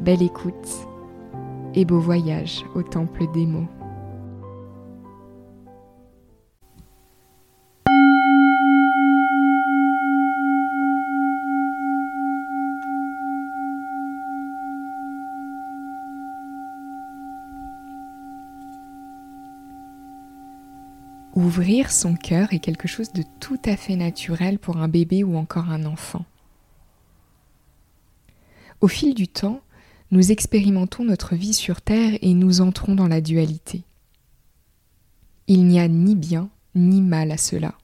Belle écoute et beau voyage au temple des mots. Ouvrir son cœur est quelque chose de tout à fait naturel pour un bébé ou encore un enfant. Au fil du temps, nous expérimentons notre vie sur Terre et nous entrons dans la dualité. Il n'y a ni bien ni mal à cela.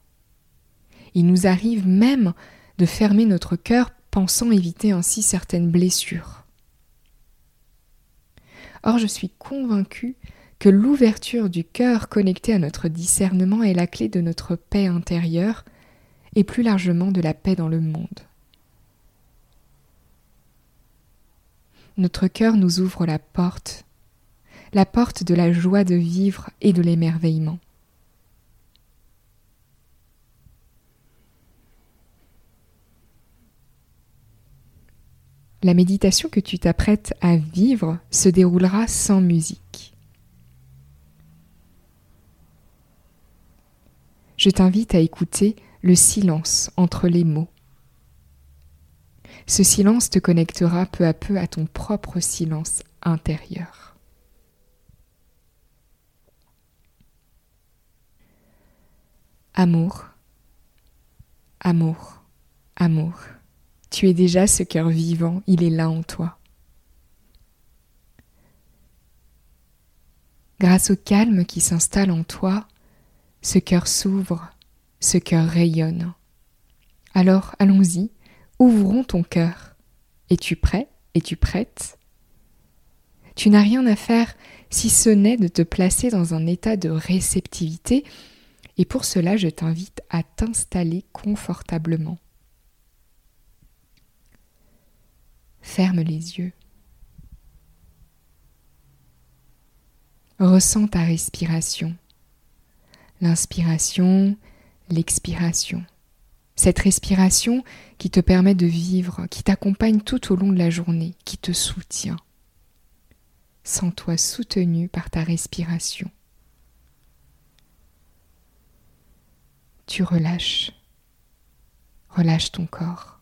Il nous arrive même de fermer notre cœur pensant éviter ainsi certaines blessures. Or je suis convaincue que l'ouverture du cœur connecté à notre discernement est la clé de notre paix intérieure et plus largement de la paix dans le monde. Notre cœur nous ouvre la porte, la porte de la joie de vivre et de l'émerveillement. La méditation que tu t'apprêtes à vivre se déroulera sans musique. Je t'invite à écouter le silence entre les mots ce silence te connectera peu à peu à ton propre silence intérieur. Amour, amour, amour. Tu es déjà ce cœur vivant, il est là en toi. Grâce au calme qui s'installe en toi, ce cœur s'ouvre, ce cœur rayonne. Alors allons-y, ouvrons ton cœur. Es-tu prêt? Es-tu prête? Tu n'as rien à faire si ce n'est de te placer dans un état de réceptivité, et pour cela je t'invite à t'installer confortablement. Ferme les yeux. Ressens ta respiration, l'inspiration, l'expiration. Cette respiration qui te permet de vivre, qui t'accompagne tout au long de la journée, qui te soutient. Sens-toi soutenu par ta respiration. Tu relâches. Relâche ton corps.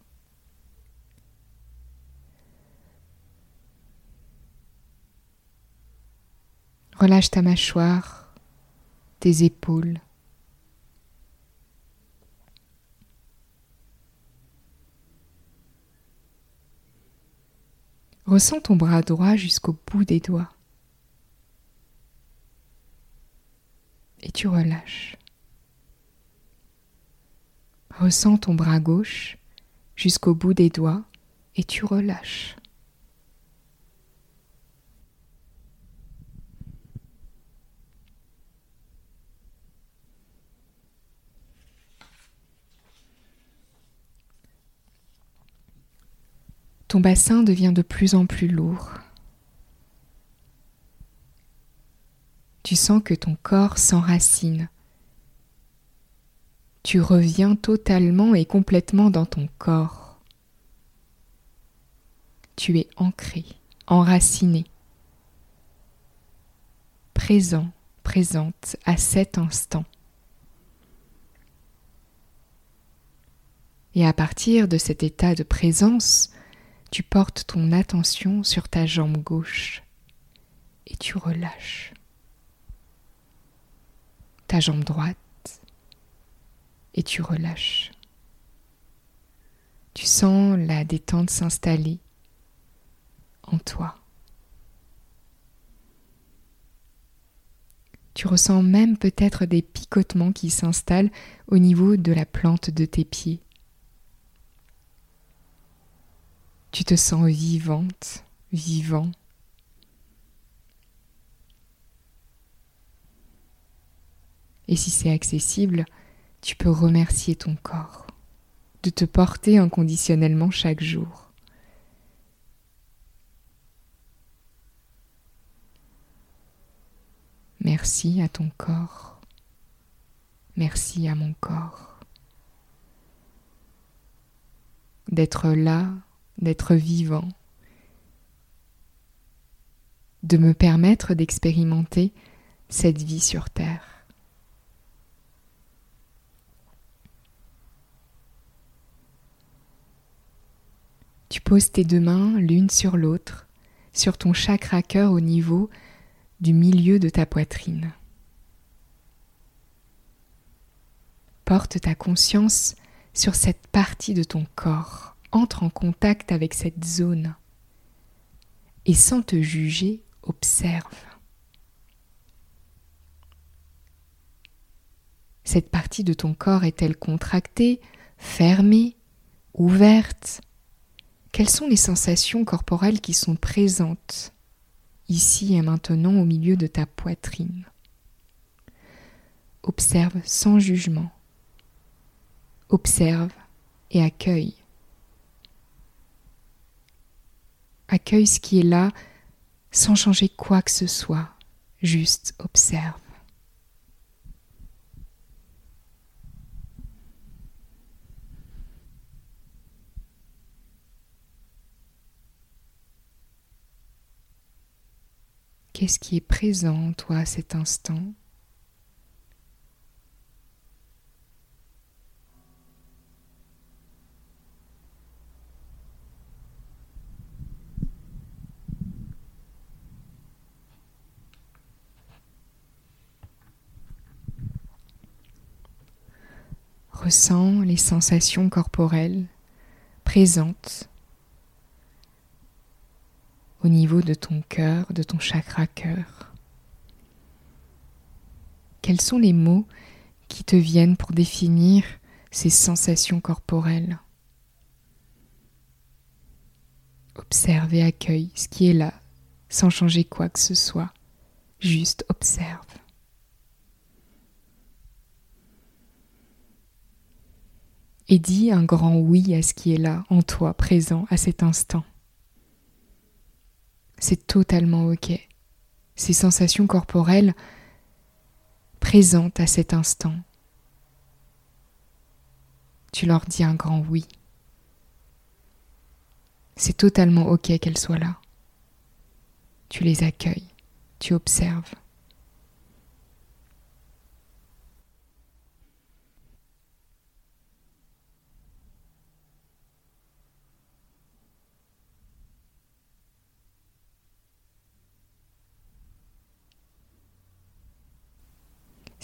Relâche ta mâchoire, tes épaules, Ressens ton bras droit jusqu'au bout des doigts. Et tu relâches. Ressens ton bras gauche jusqu'au bout des doigts et tu relâches. Ton bassin devient de plus en plus lourd. Tu sens que ton corps s'enracine. Tu reviens totalement et complètement dans ton corps. Tu es ancré, enraciné, présent, présente à cet instant. Et à partir de cet état de présence, tu portes ton attention sur ta jambe gauche et tu relâches. Ta jambe droite et tu relâches. Tu sens la détente s'installer en toi. Tu ressens même peut-être des picotements qui s'installent au niveau de la plante de tes pieds. Tu te sens vivante, vivant? Et si c'est accessible, tu peux remercier ton corps de te porter inconditionnellement chaque jour. Merci à ton corps. Merci à mon corps. D'être là, d'être vivant, de me permettre d'expérimenter cette vie sur Terre. Tu poses tes deux mains l'une sur l'autre sur ton chakra cœur au niveau du milieu de ta poitrine. Porte ta conscience sur cette partie de ton corps, entre en contact avec cette zone et sans te juger, observe. Cette partie de ton corps est-elle contractée, fermée, ouverte? Quelles sont les sensations corporelles qui sont présentes ici et maintenant au milieu de ta poitrine? Observe sans jugement. Observe et accueille. Accueille ce qui est là sans changer quoi que ce soit. Juste observe. Qu'est-ce qui est présent, toi, à cet instant? Ressens les sensations corporelles présentes au niveau de ton cœur, de ton chakra cœur. Quels sont les mots qui te viennent pour définir ces sensations corporelles? Observe et accueille ce qui est là, sans changer quoi que ce soit. Juste observe. Et dis un grand oui à ce qui est là, en toi, présent à cet instant c'est totalement ok. Ces sensations corporelles présentes à cet instant. Tu leur dis un grand oui. C'est totalement ok qu'elles soient là. Tu les accueilles, tu observes.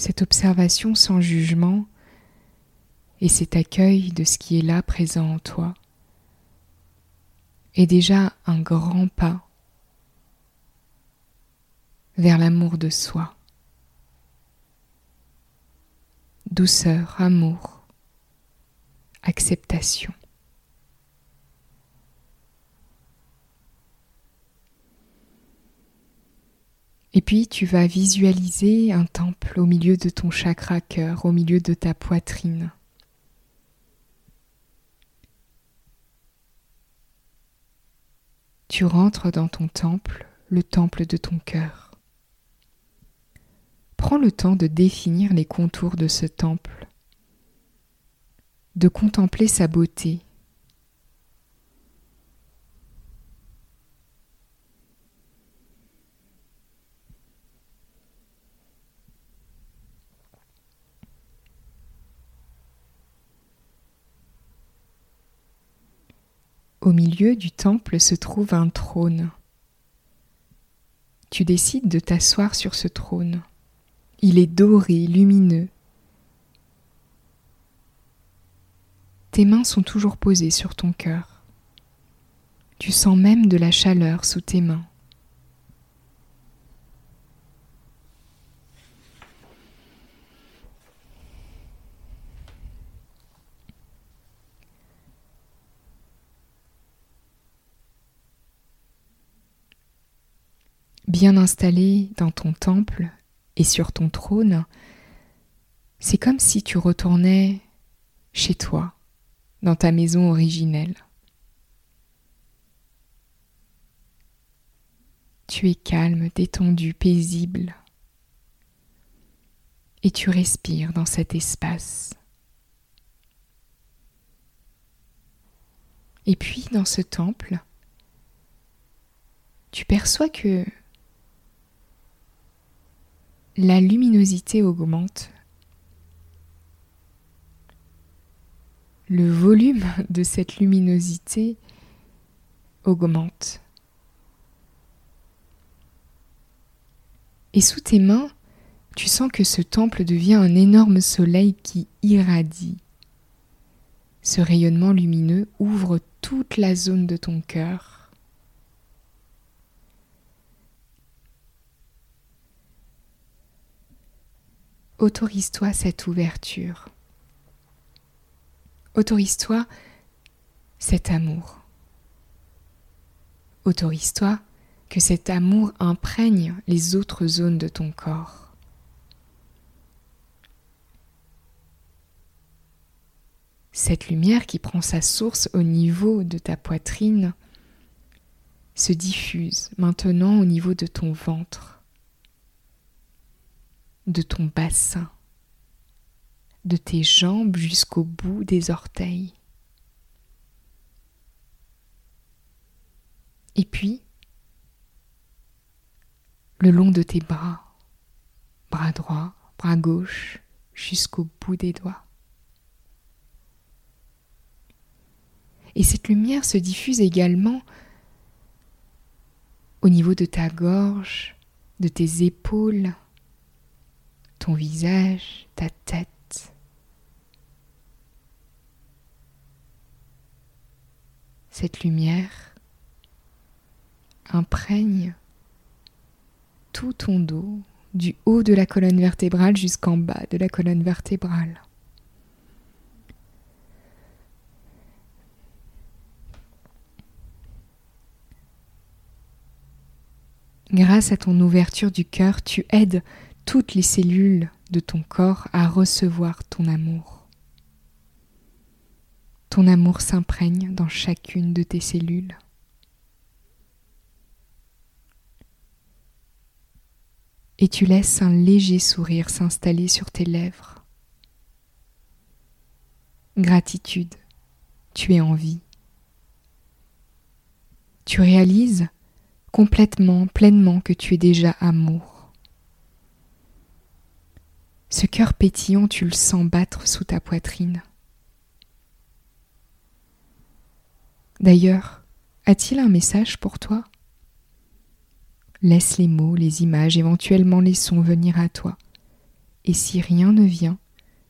Cette observation sans jugement et cet accueil de ce qui est là présent en toi est déjà un grand pas vers l'amour de soi. Douceur, amour, acceptation. Et puis tu vas visualiser un temple au milieu de ton chakra cœur, au milieu de ta poitrine. Tu rentres dans ton temple, le temple de ton cœur. Prends le temps de définir les contours de ce temple, de contempler sa beauté, Au milieu du temple se trouve un trône. Tu décides de t'asseoir sur ce trône. Il est doré, lumineux. Tes mains sont toujours posées sur ton cœur. Tu sens même de la chaleur sous tes mains. Bien installé dans ton temple et sur ton trône, c'est comme si tu retournais chez toi, dans ta maison originelle. Tu es calme, détendu, paisible, et tu respires dans cet espace. Et puis dans ce temple, tu perçois que la luminosité augmente. Le volume de cette luminosité augmente. Et sous tes mains, tu sens que ce temple devient un énorme soleil qui irradie. Ce rayonnement lumineux ouvre toute la zone de ton cœur autorise-toi cette ouverture. Autorise-toi cet amour. Autorise-toi que cet amour imprègne les autres zones de ton corps. Cette lumière qui prend sa source au niveau de ta poitrine se diffuse maintenant au niveau de ton ventre de ton bassin, de tes jambes jusqu'au bout des orteils. Et puis, le long de tes bras, bras droit, bras gauche, jusqu'au bout des doigts. Et cette lumière se diffuse également au niveau de ta gorge, de tes épaules, ton visage, ta tête. Cette lumière imprègne tout ton dos, du haut de la colonne vertébrale jusqu'en bas de la colonne vertébrale. Grâce à ton ouverture du cœur, tu aides toutes les cellules de ton corps à recevoir ton amour. Ton amour s'imprègne dans chacune de tes cellules. Et tu laisses un léger sourire s'installer sur tes lèvres. Gratitude, tu es en vie. Tu réalises complètement, pleinement que tu es déjà amour. Ce cœur pétillant, tu le sens battre sous ta poitrine. D'ailleurs, a-t-il un message pour toi? Laisse les mots, les images, éventuellement les sons venir à toi. Et si rien ne vient,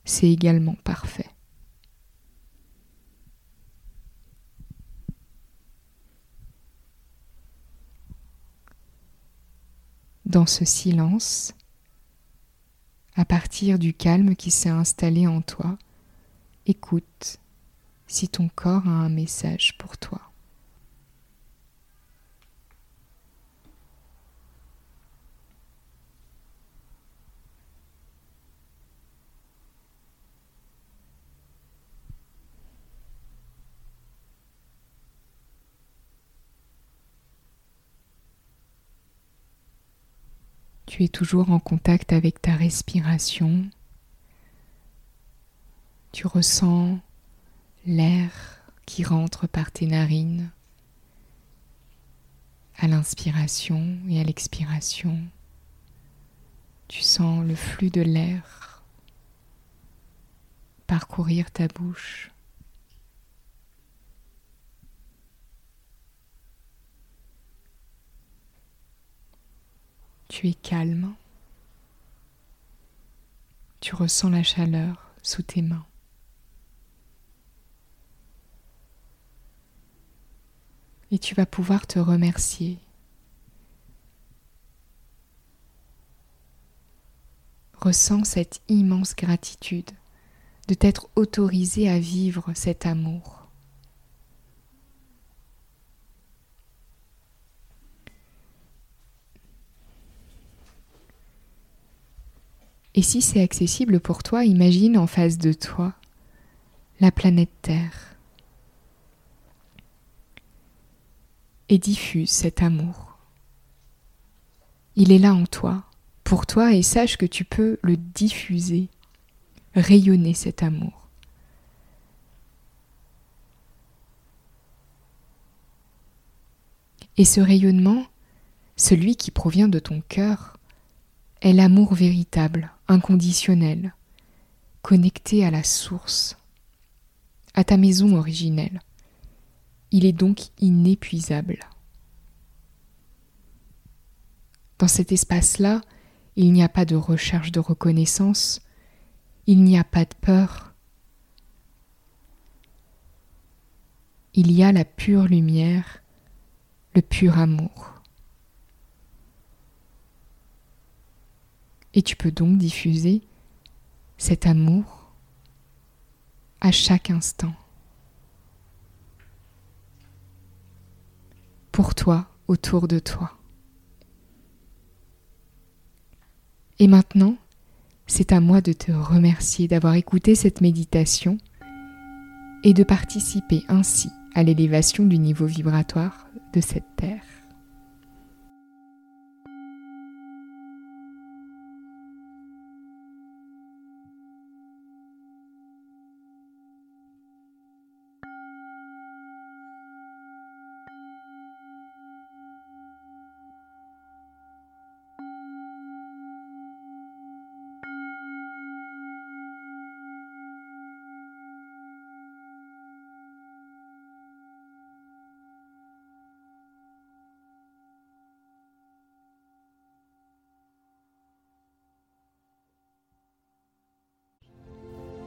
c'est également parfait. Dans ce silence, à partir du calme qui s'est installé en toi, écoute si ton corps a un message pour toi. Tu es toujours en contact avec ta respiration. Tu ressens l'air qui rentre par tes narines à l'inspiration et à l'expiration. Tu sens le flux de l'air parcourir ta bouche. Tu es calme. Tu ressens la chaleur sous tes mains. Et tu vas pouvoir te remercier. Ressens cette immense gratitude de t'être autorisé à vivre cet amour. Et si c'est accessible pour toi, imagine en face de toi la planète Terre. Et diffuse cet amour. Il est là en toi, pour toi, et sache que tu peux le diffuser, rayonner cet amour. Et ce rayonnement, celui qui provient de ton cœur, est l'amour véritable, inconditionnel, connecté à la source, à ta maison originelle. Il est donc inépuisable. Dans cet espace-là, il n'y a pas de recherche de reconnaissance, il n'y a pas de peur. Il y a la pure lumière, le pur amour. Et tu peux donc diffuser cet amour à chaque instant. Pour toi, autour de toi. Et maintenant, c'est à moi de te remercier d'avoir écouté cette méditation et de participer ainsi à l'élévation du niveau vibratoire de cette terre.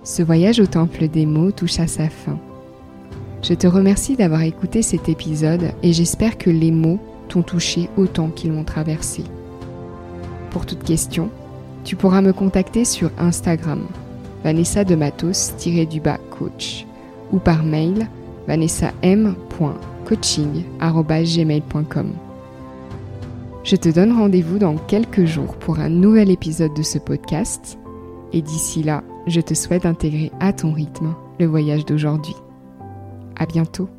Ce voyage au temple des mots touche à sa fin. Je te remercie d'avoir écouté cet épisode et j'espère que les mots t'ont touché autant qu'ils m'ont traversé. Pour toute question, tu pourras me contacter sur Instagram, Vanessa de Matos-du-bas coach, ou par mail vanessam.coaching.gmail.com. Je te donne rendez-vous dans quelques jours pour un nouvel épisode de ce podcast, et d'ici là, je te souhaite d'intégrer à ton rythme le voyage d'aujourd'hui. À bientôt!